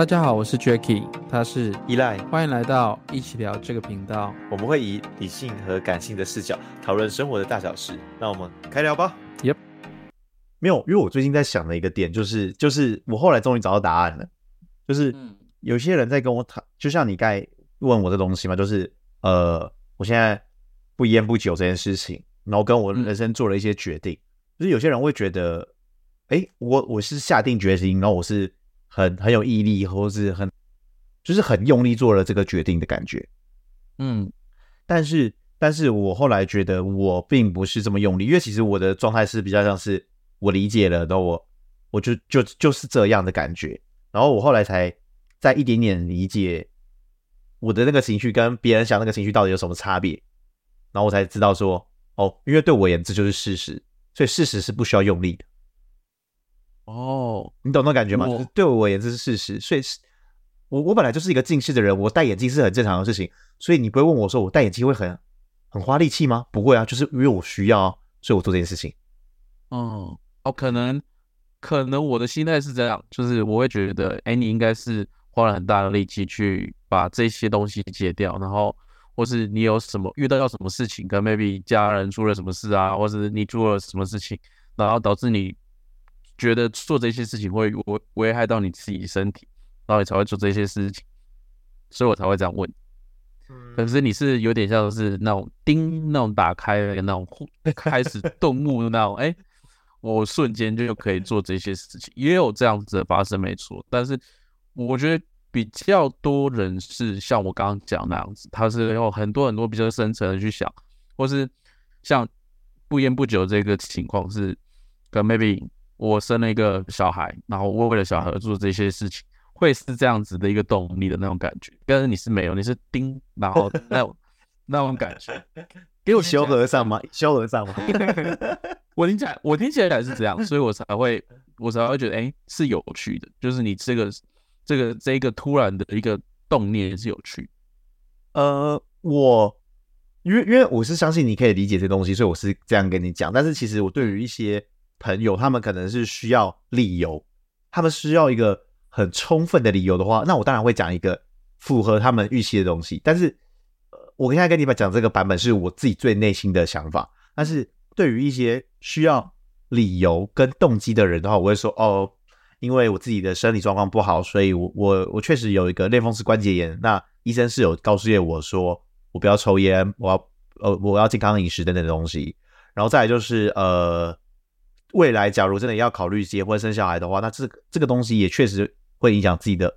大家好，我是 Jacky，他是依赖，欢迎来到一起聊这个频道。我们会以理性和感性的视角讨论生活的大小事。那我们开聊吧。Yep，没有，因为我最近在想的一个点就是，就是我后来终于找到答案了。就是有些人在跟我谈，就像你刚才问我的东西嘛，就是呃，我现在不烟不酒这件事情，然后跟我人生做了一些决定。嗯、就是有些人会觉得，哎，我我是下定决心，然后我是。很很有毅力，或是很就是很用力做了这个决定的感觉，嗯，但是但是我后来觉得我并不是这么用力，因为其实我的状态是比较像是我理解了，然后我我就就就是这样的感觉，然后我后来才在一点点理解我的那个情绪跟别人想那个情绪到底有什么差别，然后我才知道说哦，因为对我而言这就是事实，所以事实是不需要用力的。哦，你懂那感觉吗？就是对我而言这是事实，所以是我我本来就是一个近视的人，我戴眼镜是很正常的事情，所以你不会问我说我戴眼镜会很很花力气吗？不会啊，就是因为我需要，所以我做这件事情。哦哦，可能可能我的心态是这样，就是我会觉得，哎，你应该是花了很大的力气去把这些东西戒掉，然后或是你有什么遇到要什么事情，跟 maybe 家人出了什么事啊，或是你做了什么事情，然后导致你。觉得做这些事情会危危害到你自己身体，然后你才会做这些事情，所以我才会这样问。可是你是有点像是那种叮，那种打开的那种开始顿悟的那种，哎，我瞬间就可以做这些事情，也有这样子的发生，没错。但是我觉得比较多人是像我刚刚讲那样子，他是有很多很多比较深层的去想，或是像不烟不酒这个情况是跟 maybe。我生了一个小孩，然后我为了小孩而做这些事情，会是这样子的一个动力的那种感觉。但是你是没有，你是叮，然后那那种感觉，给我修和尚吗？修和尚吗？我听起来，我听起来是这样，所以我才会，我才会觉得，哎、欸，是有趣的。就是你这个，这个，这一个突然的一个动念也是有趣。呃，我因为因为我是相信你可以理解这东西，所以我是这样跟你讲。但是其实我对于一些。朋友，他们可能是需要理由，他们需要一个很充分的理由的话，那我当然会讲一个符合他们预期的东西。但是，我现在跟你们讲这个版本是我自己最内心的想法。但是对于一些需要理由跟动机的人的话，我会说哦，因为我自己的生理状况不好，所以我我我确实有一个类风湿关节炎。那医生是有告诉我说，我不要抽烟，我要呃我要健康饮食等等的东西。然后再来就是呃。未来，假如真的要考虑结婚生小孩的话，那这个这个东西也确实会影响自己的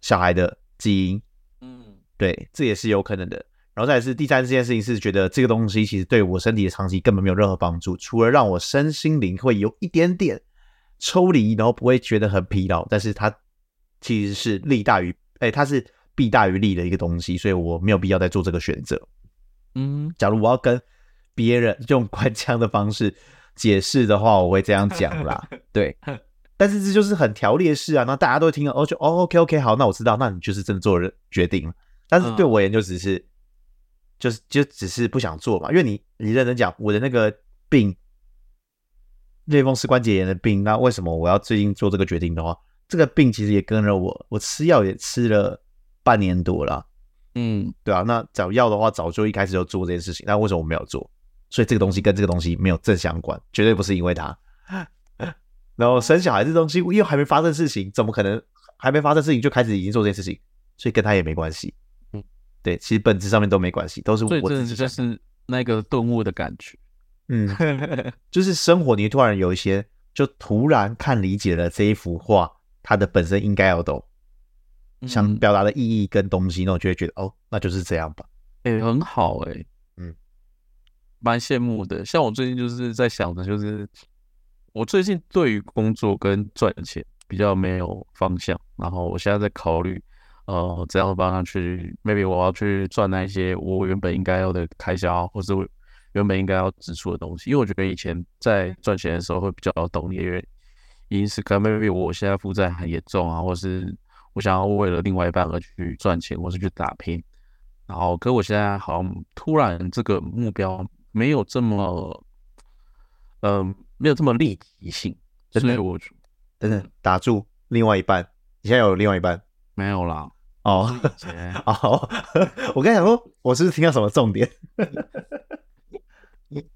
小孩的基因。嗯，对，这也是有可能的。然后再来是第三件事情，是觉得这个东西其实对我身体的长期根本没有任何帮助，除了让我身心灵会有一点点抽离，然后不会觉得很疲劳，但是它其实是利大于，哎，它是弊大于利的一个东西，所以我没有必要再做这个选择。嗯，假如我要跟别人用官腔的方式。解释的话，我会这样讲啦，对，但是这就是很条列式啊，那大家都听了哦，就哦，OK OK，好，那我知道，那你就是真的做了决定了，但是对我而言就只是，嗯、就是就只是不想做嘛，因为你你认真讲，我的那个病，类风湿关节炎的病，那为什么我要最近做这个决定的话，这个病其实也跟着我，我吃药也吃了半年多了，嗯，对啊，那找药的话，早就一开始就做这件事情，那为什么我没有做？所以这个东西跟这个东西没有正相关，绝对不是因为他。然后生小孩这东西又还没发生事情，怎么可能还没发生事情就开始已经做这件事情？所以跟他也没关系。嗯，对，其实本质上面都没关系，都是我自己。就是那个顿悟的感觉。嗯，就是生活，你突然有一些，就突然看理解了这一幅画，它的本身应该要懂，想表达的意义跟东西，那我就会觉得哦，那就是这样吧。哎、欸，很好哎、欸。蛮羡慕的，像我最近就是在想的，就是我最近对于工作跟赚钱比较没有方向，然后我现在在考虑，呃，怎样帮他去，maybe 我要去赚那些我原本应该要的开销，或是我原本应该要支出的东西，因为我觉得以前在赚钱的时候会比较有动力，因为因此可能 maybe 我现在负债很严重啊，或是我想要为了另外一半而去赚钱，或是去打拼，然后可我现在好像突然这个目标。没有这么，嗯、呃，没有这么立体性，所以我等等打住。另外一半你现在有另外一半？没有啦。哦哦，我刚才想说，我是不是听到什么重点？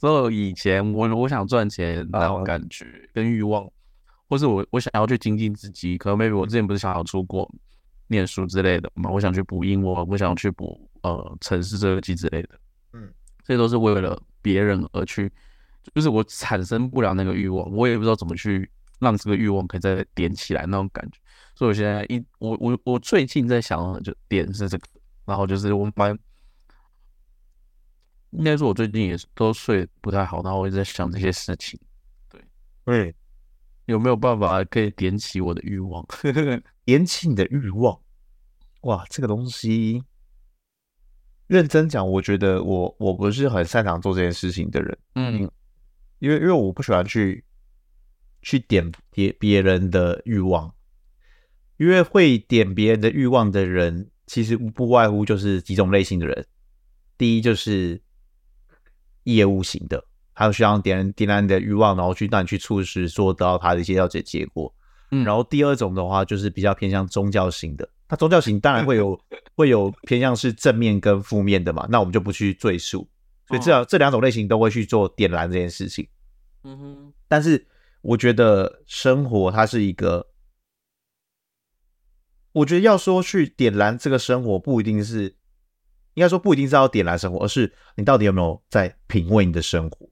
所以以前我我想赚钱那种感觉跟欲望，或是我我想要去精进自己，可能 maybe 我之前不是想要出国念书之类的嘛，我想去补英文，我想去补呃程式设计之类的，嗯，这都是为了别人而去，就是我产生不了那个欲望，我也不知道怎么去让这个欲望可以再点起来那种感觉。所以我现在一我我我最近在想的就点是这个，然后就是我蛮应该说，我最近也是都睡不太好，然后我一直在想这些事情。对，对，有没有办法可以点起我的欲望？点起你的欲望？哇，这个东西认真讲，我觉得我我不是很擅长做这件事情的人。嗯，因为因为我不喜欢去去点别别人的欲望。因为会点别人的欲望的人，其实不外乎就是几种类型的人。第一就是业务型的，还有需要点人点燃你的欲望，然后去让你去促使做到他的一些要解结果。嗯，然后第二种的话，就是比较偏向宗教型的。那宗教型当然会有 会有偏向是正面跟负面的嘛，那我们就不去赘述。所以这这两种类型都会去做点燃这件事情。嗯哼，但是我觉得生活它是一个。我觉得要说去点燃这个生活，不一定是，应该说不一定是要点燃生活，而是你到底有没有在品味你的生活？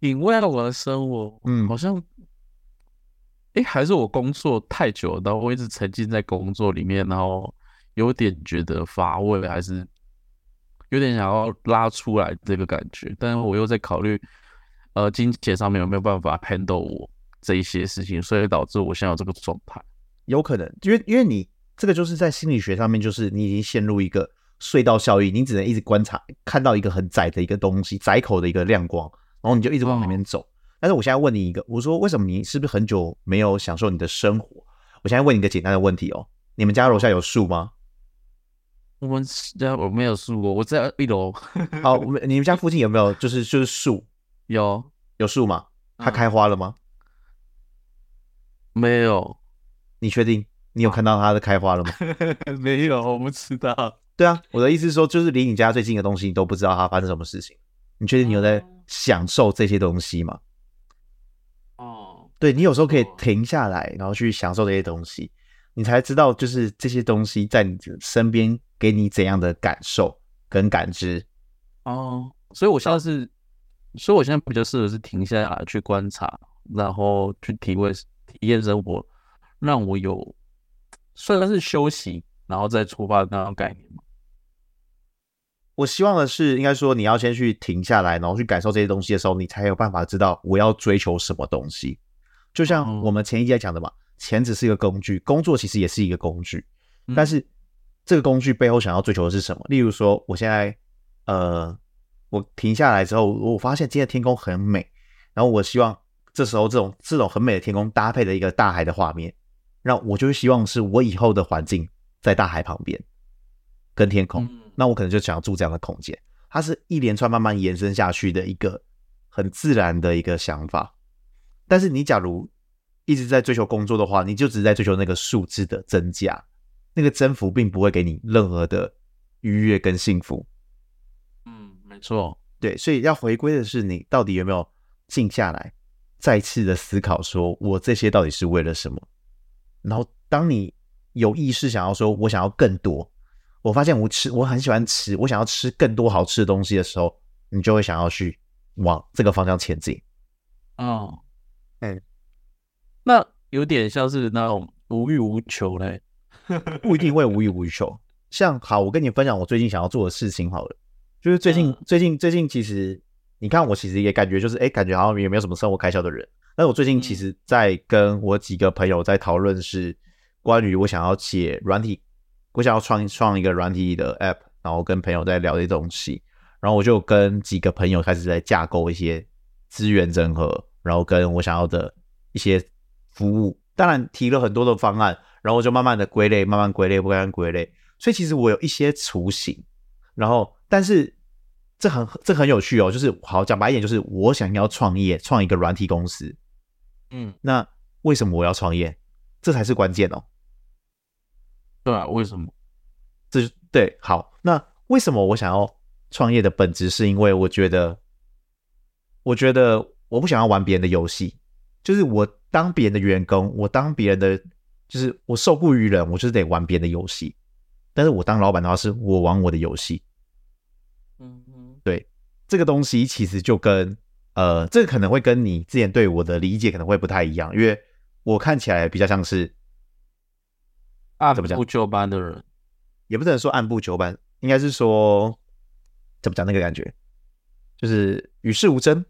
品味我的生活，嗯，好像，哎，还是我工作太久了，然后我一直沉浸在工作里面，然后有点觉得乏味，还是有点想要拉出来这个感觉，但是我又在考虑，呃，金钱上面有没有办法 handle 我这一些事情，所以导致我现在有这个状态。有可能，因为因为你这个就是在心理学上面，就是你已经陷入一个隧道效应，你只能一直观察，看到一个很窄的一个东西，窄口的一个亮光，然后你就一直往里面走。但是我现在问你一个，我说为什么你是不是很久没有享受你的生活？我现在问你一个简单的问题哦，你们家楼下有树吗？我们家我没有树哦，我在一楼。好，你们家附近有没有就是就是树？有有树吗？它开花了吗？没有。你确定你有看到它的开花了吗？没有，我不知道。对啊，我的意思是说，就是离你家最近的东西，你都不知道它发生什么事情。你确定你有在享受这些东西吗？哦，对，你有时候可以停下来，然后去享受这些东西，你才知道就是这些东西在你身边给你怎样的感受跟感知。哦，所以我现在是，所以我现在比较适合是停下来去观察，然后去体会体验生活。让我有算是休息，然后再出发的那种概念嘛？我希望的是，应该说你要先去停下来，然后去感受这些东西的时候，你才有办法知道我要追求什么东西。就像我们前一集在讲的嘛，钱只是一个工具，工作其实也是一个工具。但是这个工具背后想要追求的是什么？例如说，我现在呃，我停下来之后，我发现今天的天空很美，然后我希望这时候这种这种很美的天空搭配的一个大海的画面。那我就希望是我以后的环境在大海旁边，跟天空。那我可能就想要住这样的空间。它是一连串慢慢延伸下去的一个很自然的一个想法。但是你假如一直在追求工作的话，你就只是在追求那个数字的增加，那个增幅并不会给你任何的愉悦跟幸福。嗯，没错，对，所以要回归的是你到底有没有静下来，再次的思考，说我这些到底是为了什么？然后，当你有意识想要说“我想要更多”，我发现我吃我很喜欢吃，我想要吃更多好吃的东西的时候，你就会想要去往这个方向前进。哦，嗯，那有点像是那种无欲无求嘞，不一定会无欲无求。像好，我跟你分享我最近想要做的事情好了，就是最近、嗯、最近最近其实你看我其实也感觉就是哎，感觉好像也没有什么生活开销的人。但我最近其实，在跟我几个朋友在讨论，是关于我想要写软体，我想要创创一个软体的 app，然后跟朋友在聊这些东西，然后我就跟几个朋友开始在架构一些资源整合，然后跟我想要的一些服务，当然提了很多的方案，然后就慢慢的归类，慢慢归类，慢慢归类，所以其实我有一些雏形，然后但是这很这很有趣哦，就是好讲白一点，就是我想要创业，创一个软体公司。嗯，那为什么我要创业？这才是关键哦。对啊，为什么？这就对，好，那为什么我想要创业的本质，是因为我觉得，我觉得我不想要玩别人的游戏，就是我当别人的员工，我当别人的，就是我受雇于人，我就是得玩别人的游戏。但是我当老板的话，是我玩我的游戏。嗯嗯，对，这个东西其实就跟呃，这个可能会跟你之前对我的理解可能会不太一样，因为我看起来比较像是按部就班的人，也不能说按部就班，应该是说怎么讲那个感觉，就是与世无争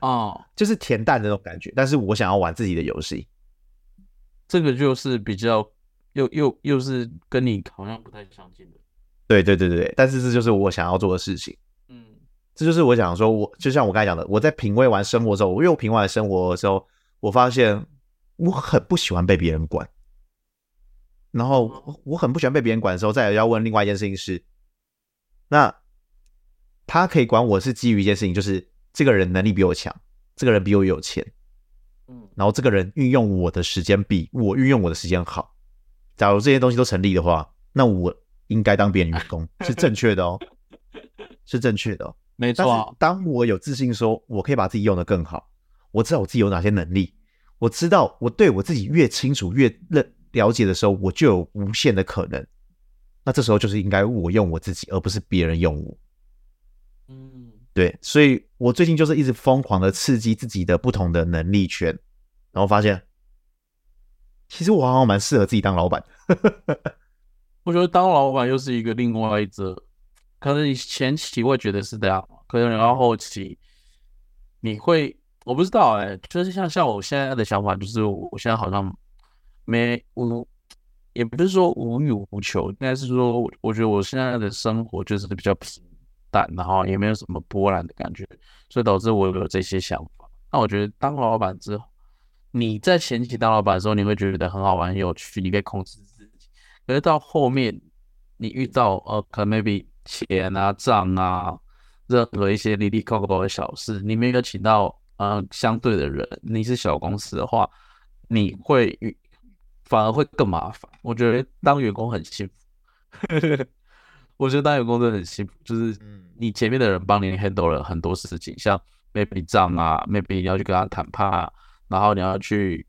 哦，就是恬淡的那种感觉。但是我想要玩自己的游戏，这个就是比较又又又是跟你好像不太相近的。对对对对，但是这就是我想要做的事情。嗯，这就是我想说，我就像我刚才讲的，我在品味完生活之后，因为我品味完生活的时候，我发现我很不喜欢被别人管。然后我很不喜欢被别人管的时候，再来要问另外一件事情是，那他可以管我是基于一件事情，就是这个人能力比我强，这个人比我有钱，嗯，然后这个人运用我的时间比我运用我的时间好。假如这些东西都成立的话，那我。应该当别人员工是正确的哦，是正确的哦，没错。当我有自信说，我可以把自己用得更好，我知道我自己有哪些能力，我知道我对我自己越清楚、越认了解的时候，我就有无限的可能。那这时候就是应该我用我自己，而不是别人用我。对。所以我最近就是一直疯狂的刺激自己的不同的能力圈，然后发现，其实我好像蛮适合自己当老板。我觉得当老板又是一个另外一则，可能你前期会觉得是这样，可能然后后期你会，我不知道哎、就是像像我现在的想法，就是我现在好像没无，也不是说无欲无求，应该是说，我觉得我现在的生活就是比较平淡，然后也没有什么波澜的感觉，所以导致我有这些想法。那我觉得当老板之后，你在前期当老板的时候，你会觉得很好玩、很有趣，你可以控制自己。可是到后面，你遇到呃，可能 maybe 钱啊、账啊，任何一些哩哩扣扣的小事，你没有请到呃相对的人，你是小公司的话，你会反而会更麻烦。我觉得当员工很幸福，我觉得当员工真的很幸福，就是你前面的人帮你 handle 了很多事情，像 maybe 账啊，maybe 你要去跟他谈判啊，然后你要去。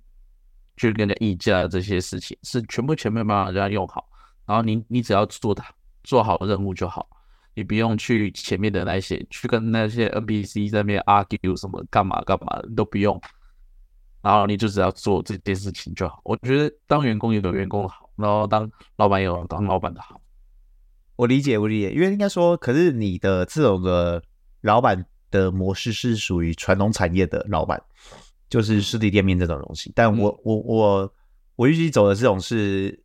去跟人家议价这些事情是全部前面帮人家用好，然后你你只要做他做好任务就好，你不用去前面的那些去跟那些 NPC 在那边 argue 什么干嘛干嘛都不用，然后你就只要做这件事情就好。我觉得当员工也有员工的好，然后当老板也有当老板的好。我理解，我理解，因为应该说，可是你的这种的老板的模式是属于传统产业的老板。就是实体店面这种东西，但我我我我预计走的这种是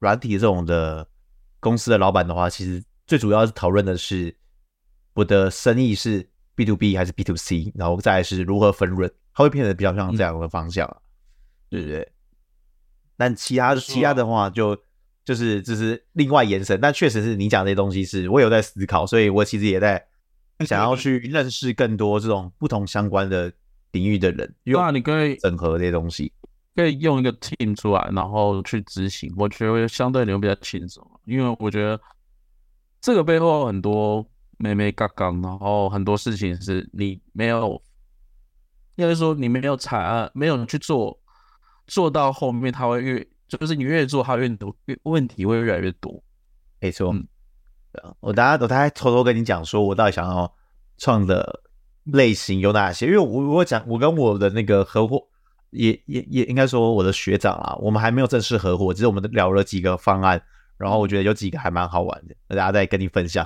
软体这种的公司的老板的话，其实最主要是讨论的是我的生意是 B to B 还是 B to C，然后再来是如何分润，它会变得比较像这样的方向，嗯、对不对？但其他其他的话就就是就是另外延伸，但确实是你讲这些东西是我有在思考，所以我其实也在想要去认识更多这种不同相关的。领域的人，那你可以整合这些东西，可以用一个 team 出来，然后去执行。我觉得相对你会比较轻松，因为我觉得这个背后很多妹妹杠杠，然后很多事情是你没有，应该说你没有踩，没有去做，做到后面他会越，就是你越做它越多，越问题会越来越多。没错，嗯，我大家我大概偷偷跟你讲，说我到底想要创的。类型有哪些？因为我我讲，我跟我的那个合伙也也也应该说我的学长啊，我们还没有正式合伙，只是我们聊了几个方案，然后我觉得有几个还蛮好玩的，大家再跟你分享。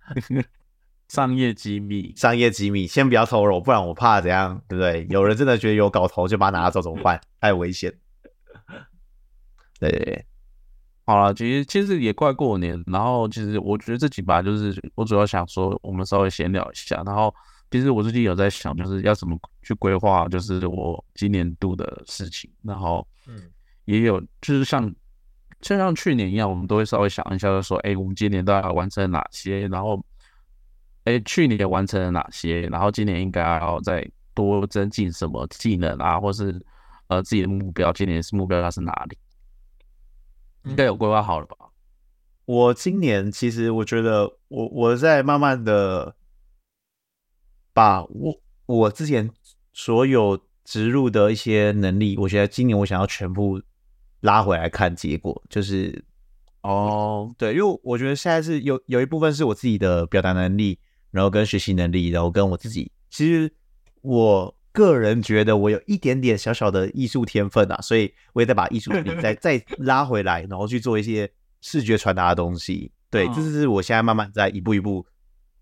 商业机密，商业机密，先不要透露，不然我怕怎样，对不对？有人真的觉得有搞头，就把它拿走怎么办？太危险。对。好了，其实其实也快过年，然后其实我觉得这几把就是我主要想说，我们稍微闲聊一下。然后其实我最近有在想，就是要怎么去规划，就是我今年度的事情。然后嗯，也有就是像就像去年一样，我们都会稍微想一下，就说哎，我们今年都要完成哪些？然后哎，去年完成了哪些？然后今年应该要再多增进什么技能啊，或是。呃自己的目标，今年是目标它是哪里？应该有规划好了吧？我今年其实我觉得我我在慢慢的把我我之前所有植入的一些能力，我觉得今年我想要全部拉回来看结果，就是哦，对，因为我觉得现在是有有一部分是我自己的表达能力，然后跟学习能力，然后跟我自己，其实我个人觉得我有一点点小小的艺术天分啊，所以我也在把艺术品再 再拉回来，然后去做一些视觉传达的东西。对，这是我现在慢慢在一步一步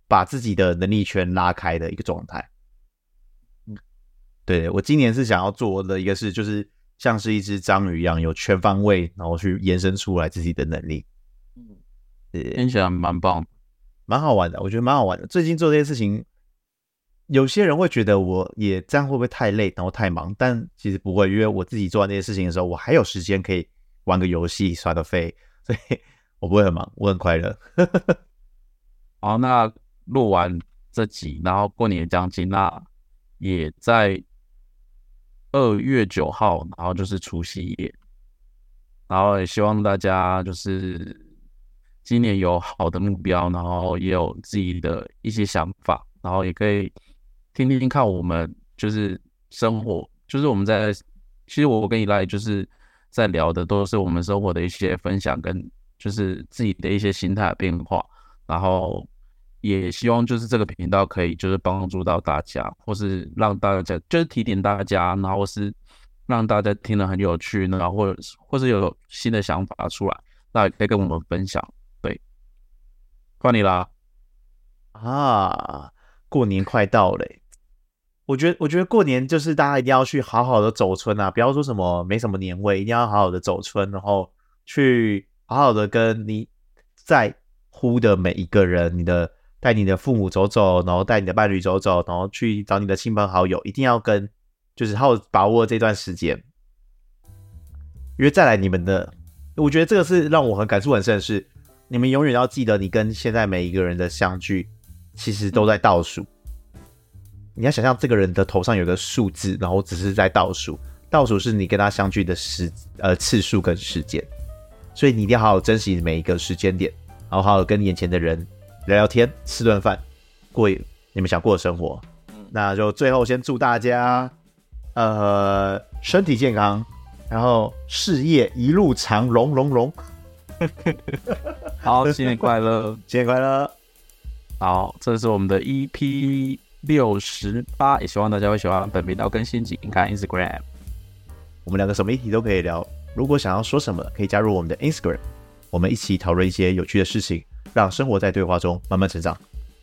把自己的能力圈拉开的一个状态。对，我今年是想要做的一个事，就是像是一只章鱼一样，有全方位，然后去延伸出来自己的能力。嗯，听起来蛮棒，蛮好玩的。我觉得蛮好玩的。最近做这些事情，有些人会觉得我也这样会不会太累，然后太忙？但其实不会，因为我自己做完这些事情的时候，我还有时间可以玩个游戏、耍个飞，所以我不会很忙，我很快乐。好，那录完这集，然后过年将近，那也在。二月九号，然后就是除夕夜，然后也希望大家就是今年有好的目标，然后也有自己的一些想法，然后也可以听听看我们就是生活，就是我们在其实我跟 Eli 就是在聊的都是我们生活的一些分享跟就是自己的一些心态变化，然后。也希望就是这个频道可以就是帮助到大家，或是让大家就是提点大家，然后是让大家听得很有趣，然后或者或是有新的想法出来，那也可以跟我们分享。对，换你啦！啊，过年快到了，我觉得我觉得过年就是大家一定要去好好的走春啊，不要说什么没什么年味，一定要好好的走春，然后去好好的跟你在乎的每一个人，你的。带你的父母走走，然后带你的伴侣走走，然后去找你的亲朋好友，一定要跟，就是好把握这段时间，因为再来你们的，我觉得这个是让我很感触很深的是，你们永远要记得，你跟现在每一个人的相聚，其实都在倒数。你要想象这个人的头上有个数字，然后只是在倒数，倒数是你跟他相聚的时呃次数跟时间，所以你一定要好好珍惜每一个时间点，然后好好跟眼前的人。聊聊天，吃顿饭，过你们想过的生活。那就最后先祝大家，呃，身体健康，然后事业一路长龙龙龙。好，新年快乐，新年快乐。好，这是我们的 EP 六十八，也希望大家会喜欢本频道更新，及看 Instagram。我们两个什么议题都可以聊，如果想要说什么，可以加入我们的 Instagram，我们一起讨论一些有趣的事情。让生活在对话中慢慢成长，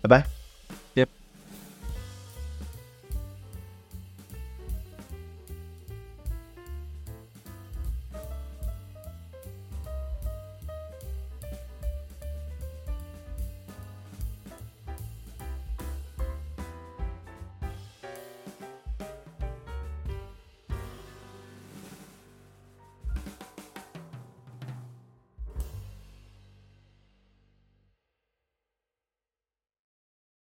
拜拜。